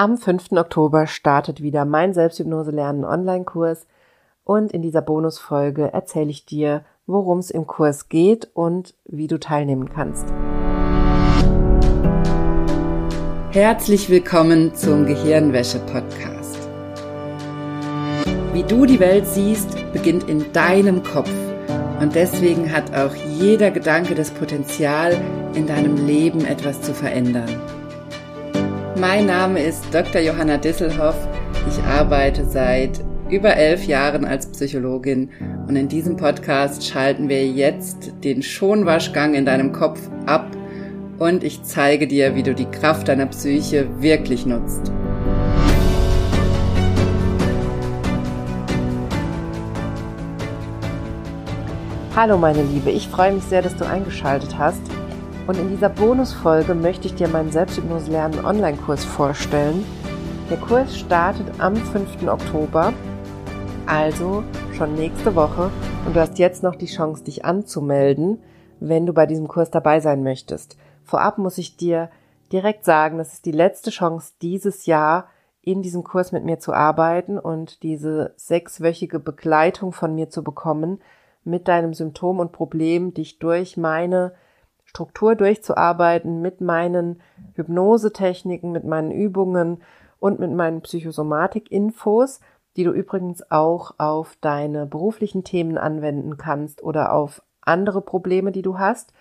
Am 5. Oktober startet wieder mein Selbsthypnose lernen Online-Kurs und in dieser Bonusfolge erzähle ich dir, worum es im Kurs geht und wie du teilnehmen kannst. Herzlich willkommen zum Gehirnwäsche-Podcast. Wie du die Welt siehst, beginnt in deinem Kopf. Und deswegen hat auch jeder Gedanke das Potenzial, in deinem Leben etwas zu verändern. Mein Name ist Dr. Johanna Disselhoff. Ich arbeite seit über elf Jahren als Psychologin und in diesem Podcast schalten wir jetzt den Schonwaschgang in deinem Kopf ab und ich zeige dir, wie du die Kraft deiner Psyche wirklich nutzt. Hallo meine Liebe, ich freue mich sehr, dass du eingeschaltet hast. Und in dieser Bonusfolge möchte ich dir meinen Selbsthypnose lernen Online-Kurs vorstellen. Der Kurs startet am 5. Oktober, also schon nächste Woche. Und du hast jetzt noch die Chance, dich anzumelden, wenn du bei diesem Kurs dabei sein möchtest. Vorab muss ich dir direkt sagen, das ist die letzte Chance dieses Jahr, in diesem Kurs mit mir zu arbeiten und diese sechswöchige Begleitung von mir zu bekommen, mit deinem Symptom und Problem dich durch meine Struktur durchzuarbeiten, mit meinen Hypnosetechniken, mit meinen Übungen und mit meinen Psychosomatik-Infos, die du übrigens auch auf deine beruflichen Themen anwenden kannst oder auf andere Probleme, die du hast.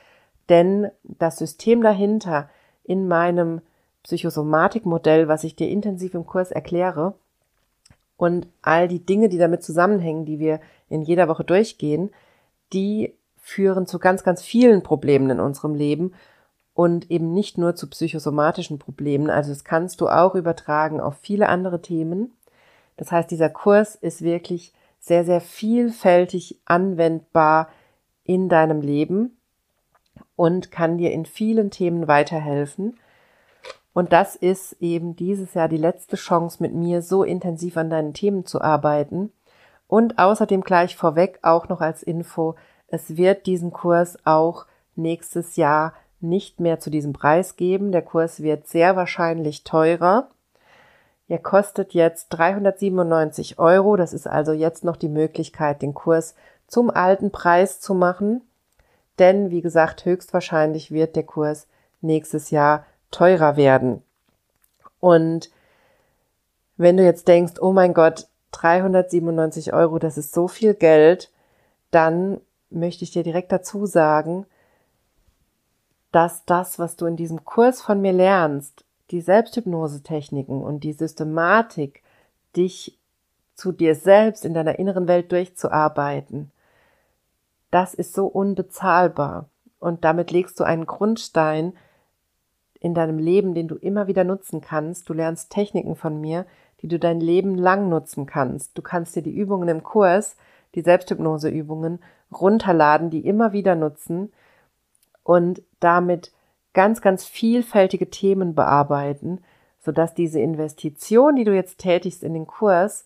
Denn das System dahinter in meinem Psychosomatik-Modell, was ich dir intensiv im Kurs erkläre, und all die Dinge, die damit zusammenhängen, die wir in jeder Woche durchgehen, die führen zu ganz, ganz vielen Problemen in unserem Leben und eben nicht nur zu psychosomatischen Problemen. Also das kannst du auch übertragen auf viele andere Themen. Das heißt, dieser Kurs ist wirklich sehr, sehr vielfältig anwendbar in deinem Leben und kann dir in vielen Themen weiterhelfen. Und das ist eben dieses Jahr die letzte Chance, mit mir so intensiv an deinen Themen zu arbeiten. Und außerdem gleich vorweg auch noch als Info, es wird diesen Kurs auch nächstes Jahr nicht mehr zu diesem Preis geben. Der Kurs wird sehr wahrscheinlich teurer. Er kostet jetzt 397 Euro. Das ist also jetzt noch die Möglichkeit, den Kurs zum alten Preis zu machen. Denn, wie gesagt, höchstwahrscheinlich wird der Kurs nächstes Jahr teurer werden. Und wenn du jetzt denkst, oh mein Gott, 397 Euro, das ist so viel Geld, dann möchte ich dir direkt dazu sagen, dass das, was du in diesem Kurs von mir lernst, die Selbsthypnose-Techniken und die Systematik, dich zu dir selbst in deiner inneren Welt durchzuarbeiten, das ist so unbezahlbar. Und damit legst du einen Grundstein in deinem Leben, den du immer wieder nutzen kannst. Du lernst Techniken von mir, die du dein Leben lang nutzen kannst. Du kannst dir die Übungen im Kurs, die Selbsthypnoseübungen, runterladen, die immer wieder nutzen und damit ganz, ganz vielfältige Themen bearbeiten, sodass diese Investition, die du jetzt tätigst in den Kurs,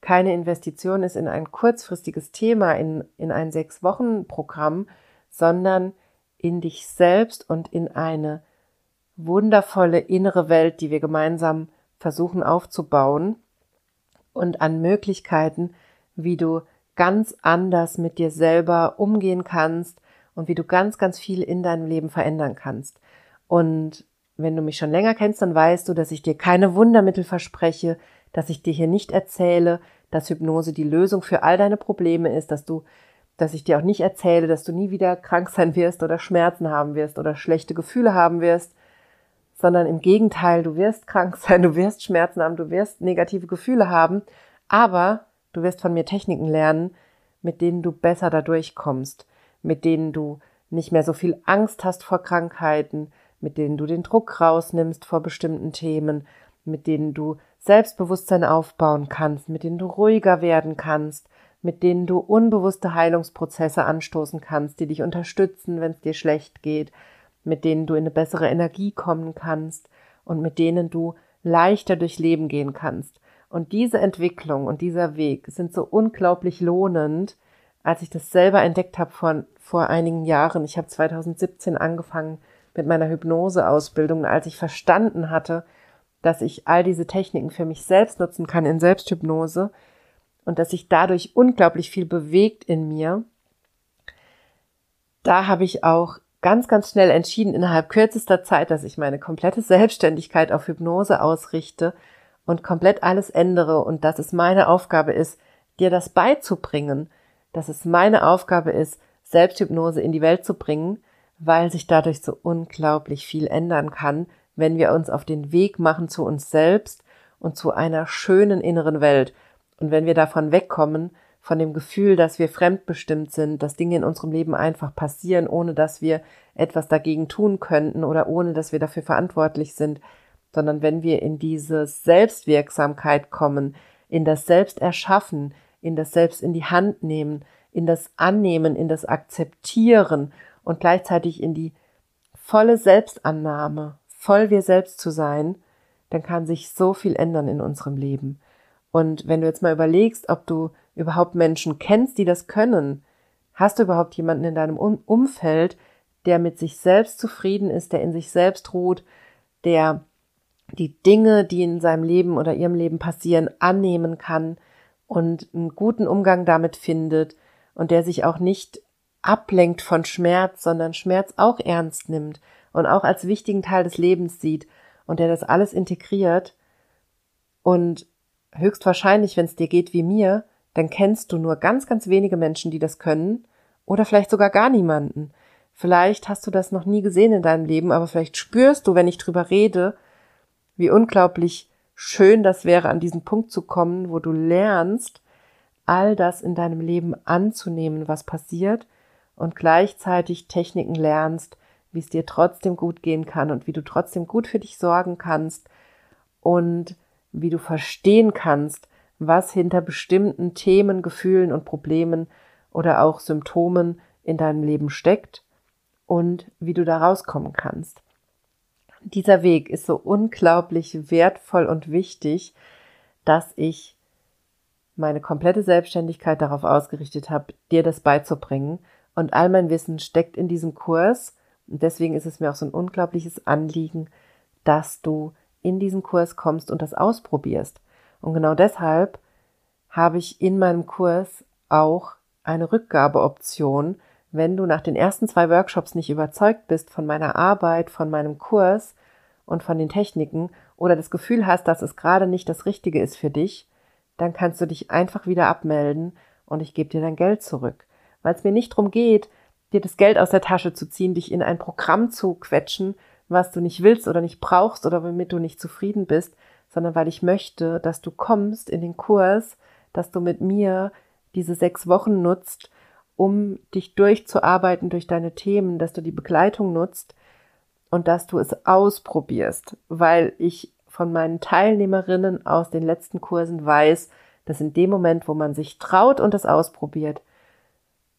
keine Investition ist in ein kurzfristiges Thema, in, in ein Sechs-Wochen-Programm, sondern in dich selbst und in eine wundervolle innere Welt, die wir gemeinsam versuchen aufzubauen und an Möglichkeiten, wie du ganz anders mit dir selber umgehen kannst und wie du ganz, ganz viel in deinem Leben verändern kannst. Und wenn du mich schon länger kennst, dann weißt du, dass ich dir keine Wundermittel verspreche, dass ich dir hier nicht erzähle, dass Hypnose die Lösung für all deine Probleme ist, dass du, dass ich dir auch nicht erzähle, dass du nie wieder krank sein wirst oder Schmerzen haben wirst oder schlechte Gefühle haben wirst, sondern im Gegenteil, du wirst krank sein, du wirst Schmerzen haben, du wirst negative Gefühle haben, aber du wirst von mir Techniken lernen, mit denen du besser da durchkommst, mit denen du nicht mehr so viel Angst hast vor Krankheiten, mit denen du den Druck rausnimmst vor bestimmten Themen, mit denen du Selbstbewusstsein aufbauen kannst, mit denen du ruhiger werden kannst, mit denen du unbewusste Heilungsprozesse anstoßen kannst, die dich unterstützen, wenn es dir schlecht geht, mit denen du in eine bessere Energie kommen kannst und mit denen du leichter durchs Leben gehen kannst. Und diese Entwicklung und dieser Weg sind so unglaublich lohnend, als ich das selber entdeckt habe vor, vor einigen Jahren. Ich habe 2017 angefangen mit meiner Hypnoseausbildung, als ich verstanden hatte, dass ich all diese Techniken für mich selbst nutzen kann in Selbsthypnose und dass sich dadurch unglaublich viel bewegt in mir. Da habe ich auch ganz, ganz schnell entschieden, innerhalb kürzester Zeit, dass ich meine komplette Selbstständigkeit auf Hypnose ausrichte und komplett alles ändere und dass es meine Aufgabe ist, dir das beizubringen, dass es meine Aufgabe ist, Selbsthypnose in die Welt zu bringen, weil sich dadurch so unglaublich viel ändern kann, wenn wir uns auf den Weg machen zu uns selbst und zu einer schönen inneren Welt. Und wenn wir davon wegkommen, von dem Gefühl, dass wir fremdbestimmt sind, dass Dinge in unserem Leben einfach passieren, ohne dass wir etwas dagegen tun könnten oder ohne dass wir dafür verantwortlich sind, sondern wenn wir in diese Selbstwirksamkeit kommen, in das Selbsterschaffen, in das Selbst in die Hand nehmen, in das Annehmen, in das Akzeptieren und gleichzeitig in die volle Selbstannahme, voll wir selbst zu sein, dann kann sich so viel ändern in unserem Leben. Und wenn du jetzt mal überlegst, ob du überhaupt Menschen kennst, die das können, hast du überhaupt jemanden in deinem Umfeld, der mit sich selbst zufrieden ist, der in sich selbst ruht, der die Dinge, die in seinem Leben oder ihrem Leben passieren, annehmen kann und einen guten Umgang damit findet und der sich auch nicht ablenkt von Schmerz, sondern Schmerz auch ernst nimmt und auch als wichtigen Teil des Lebens sieht und der das alles integriert und höchstwahrscheinlich, wenn es dir geht wie mir, dann kennst du nur ganz, ganz wenige Menschen, die das können oder vielleicht sogar gar niemanden. Vielleicht hast du das noch nie gesehen in deinem Leben, aber vielleicht spürst du, wenn ich drüber rede, wie unglaublich schön das wäre, an diesen Punkt zu kommen, wo du lernst, all das in deinem Leben anzunehmen, was passiert und gleichzeitig Techniken lernst, wie es dir trotzdem gut gehen kann und wie du trotzdem gut für dich sorgen kannst und wie du verstehen kannst, was hinter bestimmten Themen, Gefühlen und Problemen oder auch Symptomen in deinem Leben steckt und wie du da rauskommen kannst. Dieser Weg ist so unglaublich wertvoll und wichtig, dass ich meine komplette Selbstständigkeit darauf ausgerichtet habe, dir das beizubringen. Und all mein Wissen steckt in diesem Kurs. Und deswegen ist es mir auch so ein unglaubliches Anliegen, dass du in diesen Kurs kommst und das ausprobierst. Und genau deshalb habe ich in meinem Kurs auch eine Rückgabeoption, wenn du nach den ersten zwei Workshops nicht überzeugt bist von meiner Arbeit, von meinem Kurs und von den Techniken oder das Gefühl hast, dass es gerade nicht das Richtige ist für dich, dann kannst du dich einfach wieder abmelden und ich gebe dir dein Geld zurück. Weil es mir nicht darum geht, dir das Geld aus der Tasche zu ziehen, dich in ein Programm zu quetschen, was du nicht willst oder nicht brauchst oder womit du nicht zufrieden bist, sondern weil ich möchte, dass du kommst in den Kurs, dass du mit mir diese sechs Wochen nutzt, um dich durchzuarbeiten durch deine Themen, dass du die Begleitung nutzt und dass du es ausprobierst, weil ich von meinen Teilnehmerinnen aus den letzten Kursen weiß, dass in dem Moment, wo man sich traut und es ausprobiert,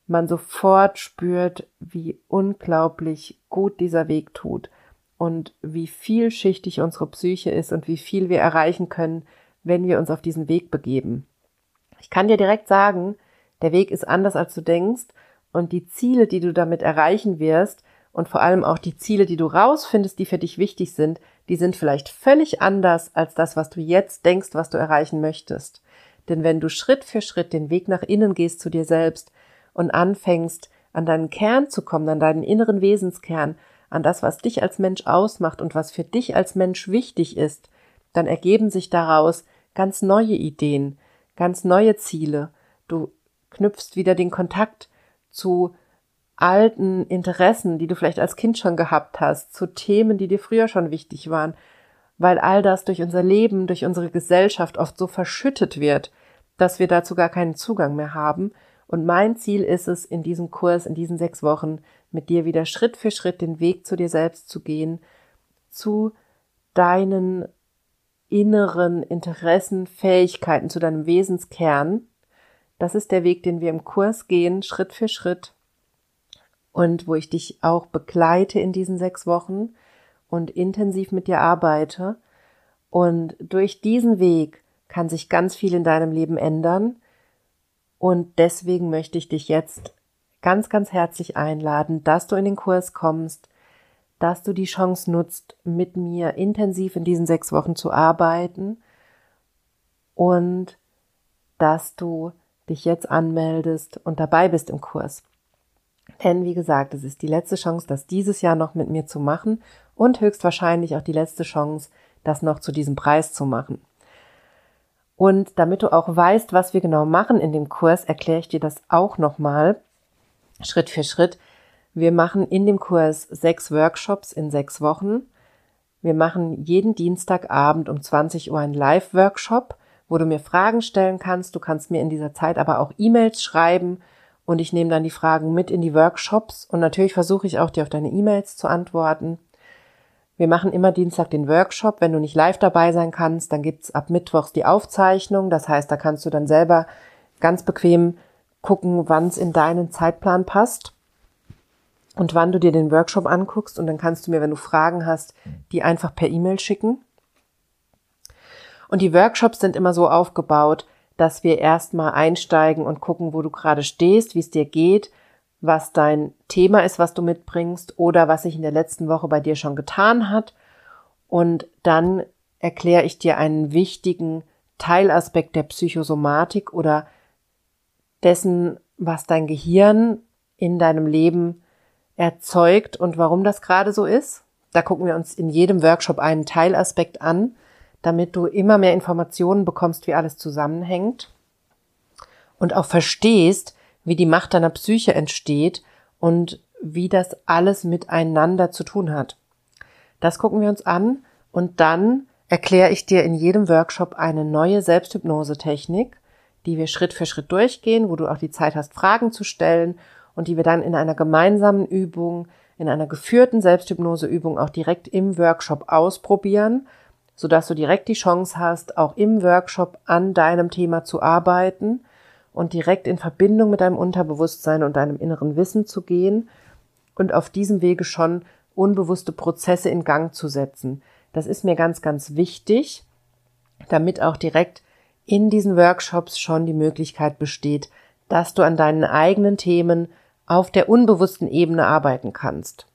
man sofort spürt, wie unglaublich gut dieser Weg tut und wie vielschichtig unsere Psyche ist und wie viel wir erreichen können, wenn wir uns auf diesen Weg begeben. Ich kann dir direkt sagen, der Weg ist anders, als du denkst und die Ziele, die du damit erreichen wirst und vor allem auch die Ziele, die du rausfindest, die für dich wichtig sind, die sind vielleicht völlig anders als das, was du jetzt denkst, was du erreichen möchtest. Denn wenn du Schritt für Schritt den Weg nach innen gehst zu dir selbst und anfängst, an deinen Kern zu kommen, an deinen inneren Wesenskern, an das, was dich als Mensch ausmacht und was für dich als Mensch wichtig ist, dann ergeben sich daraus ganz neue Ideen, ganz neue Ziele. Du knüpfst wieder den Kontakt zu alten Interessen, die du vielleicht als Kind schon gehabt hast, zu Themen, die dir früher schon wichtig waren, weil all das durch unser Leben, durch unsere Gesellschaft oft so verschüttet wird, dass wir dazu gar keinen Zugang mehr haben. Und mein Ziel ist es, in diesem Kurs, in diesen sechs Wochen, mit dir wieder Schritt für Schritt den Weg zu dir selbst zu gehen, zu deinen inneren Interessen, Fähigkeiten, zu deinem Wesenskern. Das ist der Weg, den wir im Kurs gehen, Schritt für Schritt und wo ich dich auch begleite in diesen sechs Wochen und intensiv mit dir arbeite. Und durch diesen Weg kann sich ganz viel in deinem Leben ändern. Und deswegen möchte ich dich jetzt ganz, ganz herzlich einladen, dass du in den Kurs kommst, dass du die Chance nutzt, mit mir intensiv in diesen sechs Wochen zu arbeiten und dass du dich jetzt anmeldest und dabei bist im Kurs. Denn wie gesagt, es ist die letzte Chance, das dieses Jahr noch mit mir zu machen und höchstwahrscheinlich auch die letzte Chance, das noch zu diesem Preis zu machen. Und damit du auch weißt, was wir genau machen in dem Kurs, erkläre ich dir das auch nochmal Schritt für Schritt. Wir machen in dem Kurs sechs Workshops in sechs Wochen. Wir machen jeden Dienstagabend um 20 Uhr einen Live-Workshop, wo du mir Fragen stellen kannst. Du kannst mir in dieser Zeit aber auch E-Mails schreiben und ich nehme dann die Fragen mit in die Workshops und natürlich versuche ich auch dir auf deine E-Mails zu antworten. Wir machen immer Dienstag den Workshop. Wenn du nicht live dabei sein kannst, dann gibt's ab Mittwochs die Aufzeichnung. Das heißt, da kannst du dann selber ganz bequem gucken, wann es in deinen Zeitplan passt und wann du dir den Workshop anguckst. Und dann kannst du mir, wenn du Fragen hast, die einfach per E-Mail schicken. Und die Workshops sind immer so aufgebaut, dass wir erstmal einsteigen und gucken, wo du gerade stehst, wie es dir geht, was dein Thema ist, was du mitbringst oder was sich in der letzten Woche bei dir schon getan hat. Und dann erkläre ich dir einen wichtigen Teilaspekt der Psychosomatik oder dessen, was dein Gehirn in deinem Leben erzeugt und warum das gerade so ist. Da gucken wir uns in jedem Workshop einen Teilaspekt an, damit du immer mehr Informationen bekommst, wie alles zusammenhängt und auch verstehst, wie die Macht deiner Psyche entsteht und wie das alles miteinander zu tun hat. Das gucken wir uns an und dann erkläre ich dir in jedem Workshop eine neue Selbsthypnose-Technik, die wir Schritt für Schritt durchgehen, wo du auch die Zeit hast, Fragen zu stellen und die wir dann in einer gemeinsamen Übung, in einer geführten Selbsthypnoseübung auch direkt im Workshop ausprobieren, sodass du direkt die Chance hast, auch im Workshop an deinem Thema zu arbeiten und direkt in Verbindung mit deinem Unterbewusstsein und deinem inneren Wissen zu gehen und auf diesem Wege schon unbewusste Prozesse in Gang zu setzen. Das ist mir ganz, ganz wichtig, damit auch direkt in diesen Workshops schon die Möglichkeit besteht, dass du an deinen eigenen Themen auf der unbewussten Ebene arbeiten kannst.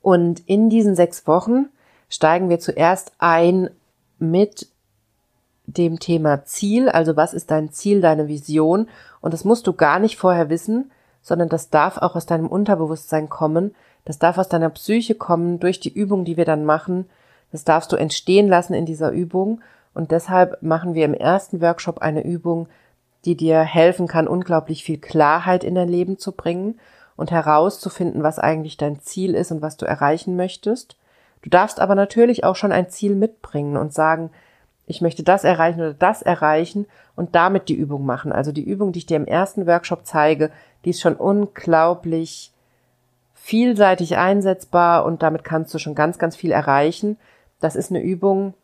Und in diesen sechs Wochen steigen wir zuerst ein mit dem Thema Ziel, also was ist dein Ziel, deine Vision. Und das musst du gar nicht vorher wissen, sondern das darf auch aus deinem Unterbewusstsein kommen. Das darf aus deiner Psyche kommen durch die Übung, die wir dann machen. Das darfst du entstehen lassen in dieser Übung. Und deshalb machen wir im ersten Workshop eine Übung, die dir helfen kann, unglaublich viel Klarheit in dein Leben zu bringen und herauszufinden, was eigentlich dein Ziel ist und was du erreichen möchtest. Du darfst aber natürlich auch schon ein Ziel mitbringen und sagen, ich möchte das erreichen oder das erreichen und damit die Übung machen. Also die Übung, die ich dir im ersten Workshop zeige, die ist schon unglaublich vielseitig einsetzbar und damit kannst du schon ganz, ganz viel erreichen. Das ist eine Übung,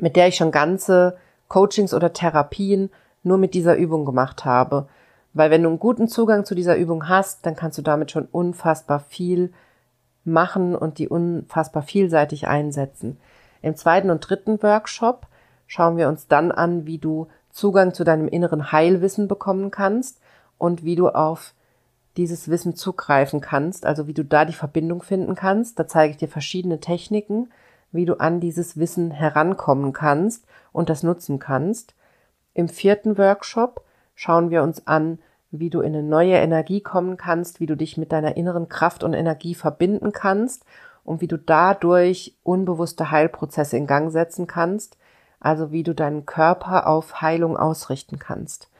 mit der ich schon ganze Coachings oder Therapien nur mit dieser Übung gemacht habe. Weil wenn du einen guten Zugang zu dieser Übung hast, dann kannst du damit schon unfassbar viel machen und die unfassbar vielseitig einsetzen. Im zweiten und dritten Workshop schauen wir uns dann an, wie du Zugang zu deinem inneren Heilwissen bekommen kannst und wie du auf dieses Wissen zugreifen kannst, also wie du da die Verbindung finden kannst. Da zeige ich dir verschiedene Techniken, wie du an dieses Wissen herankommen kannst und das nutzen kannst. Im vierten Workshop schauen wir uns an, wie du in eine neue Energie kommen kannst, wie du dich mit deiner inneren Kraft und Energie verbinden kannst und wie du dadurch unbewusste Heilprozesse in Gang setzen kannst, also wie du deinen Körper auf Heilung ausrichten kannst.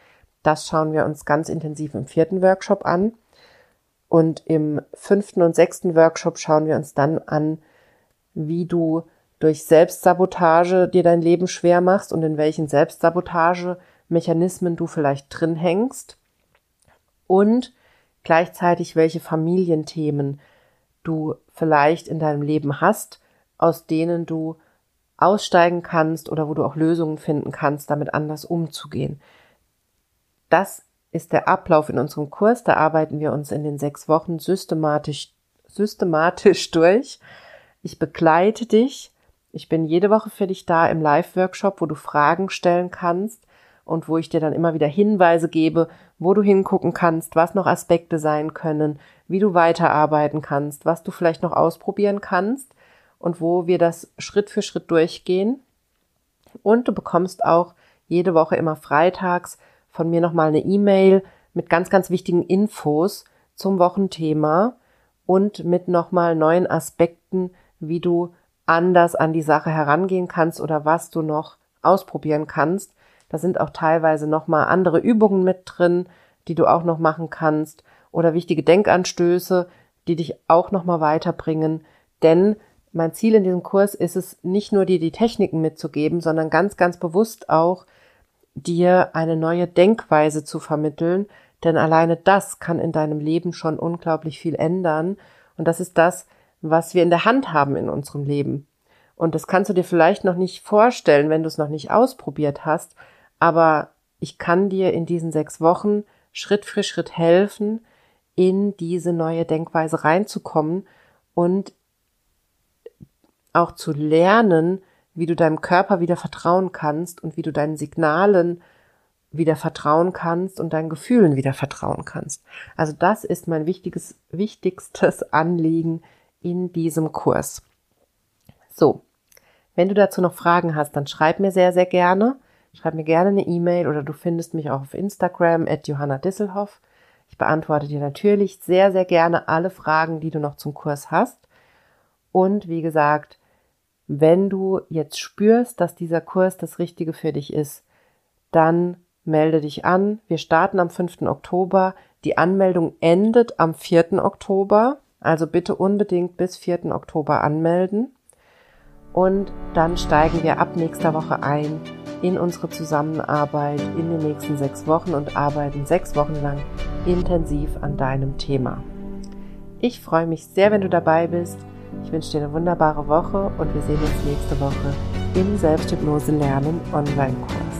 Das schauen wir uns ganz intensiv im vierten Workshop an. Und im fünften und sechsten Workshop schauen wir uns dann an, wie du durch Selbstsabotage dir dein Leben schwer machst und in welchen Selbstsabotage-Mechanismen du vielleicht drin hängst und gleichzeitig welche Familienthemen du vielleicht in deinem Leben hast, aus denen du aussteigen kannst oder wo du auch Lösungen finden kannst, damit anders umzugehen. Das ist der Ablauf in unserem Kurs. Da arbeiten wir uns in den sechs Wochen systematisch, systematisch durch. Ich begleite dich. Ich bin jede Woche für dich da im Live-Workshop, wo du Fragen stellen kannst, und wo ich dir dann immer wieder Hinweise gebe, wo du hingucken kannst, was noch Aspekte sein können, wie du weiterarbeiten kannst, was du vielleicht noch ausprobieren kannst und wo wir das Schritt für Schritt durchgehen. Und du bekommst auch jede Woche immer freitags von mir nochmal eine E-Mail mit ganz, ganz wichtigen Infos zum Wochenthema und mit nochmal neuen Aspekten, wie du anders an die Sache herangehen kannst oder was du noch ausprobieren kannst. Da sind auch teilweise nochmal andere Übungen mit drin, die du auch noch machen kannst oder wichtige Denkanstöße, die dich auch nochmal weiterbringen. Denn mein Ziel in diesem Kurs ist es, nicht nur dir die Techniken mitzugeben, sondern ganz, ganz bewusst auch dir eine neue Denkweise zu vermitteln, denn alleine das kann in deinem Leben schon unglaublich viel ändern. Und das ist das, was wir in der Hand haben in unserem Leben. Und das kannst du dir vielleicht noch nicht vorstellen, wenn du es noch nicht ausprobiert hast. Aber ich kann dir in diesen sechs Wochen Schritt für Schritt helfen, in diese neue Denkweise reinzukommen und auch zu lernen, wie du deinem Körper wieder vertrauen kannst und wie du deinen Signalen wieder vertrauen kannst und deinen Gefühlen wieder vertrauen kannst. Also das ist mein wichtiges, wichtigstes Anliegen in diesem Kurs. So. Wenn du dazu noch Fragen hast, dann schreib mir sehr, sehr gerne. Schreib mir gerne eine E-Mail oder du findest mich auch auf Instagram at Johanna Disselhoff. Ich beantworte dir natürlich sehr, sehr gerne alle Fragen, die du noch zum Kurs hast. Und wie gesagt, wenn du jetzt spürst, dass dieser Kurs das Richtige für dich ist, dann melde dich an. Wir starten am 5. Oktober. Die Anmeldung endet am 4. Oktober. Also bitte unbedingt bis 4. Oktober anmelden. Und dann steigen wir ab nächster Woche ein in unsere Zusammenarbeit in den nächsten sechs Wochen und arbeiten sechs Wochen lang intensiv an deinem Thema. Ich freue mich sehr, wenn du dabei bist. Ich wünsche dir eine wunderbare Woche und wir sehen uns nächste Woche im Selbsthypnose lernen Online-Kurs.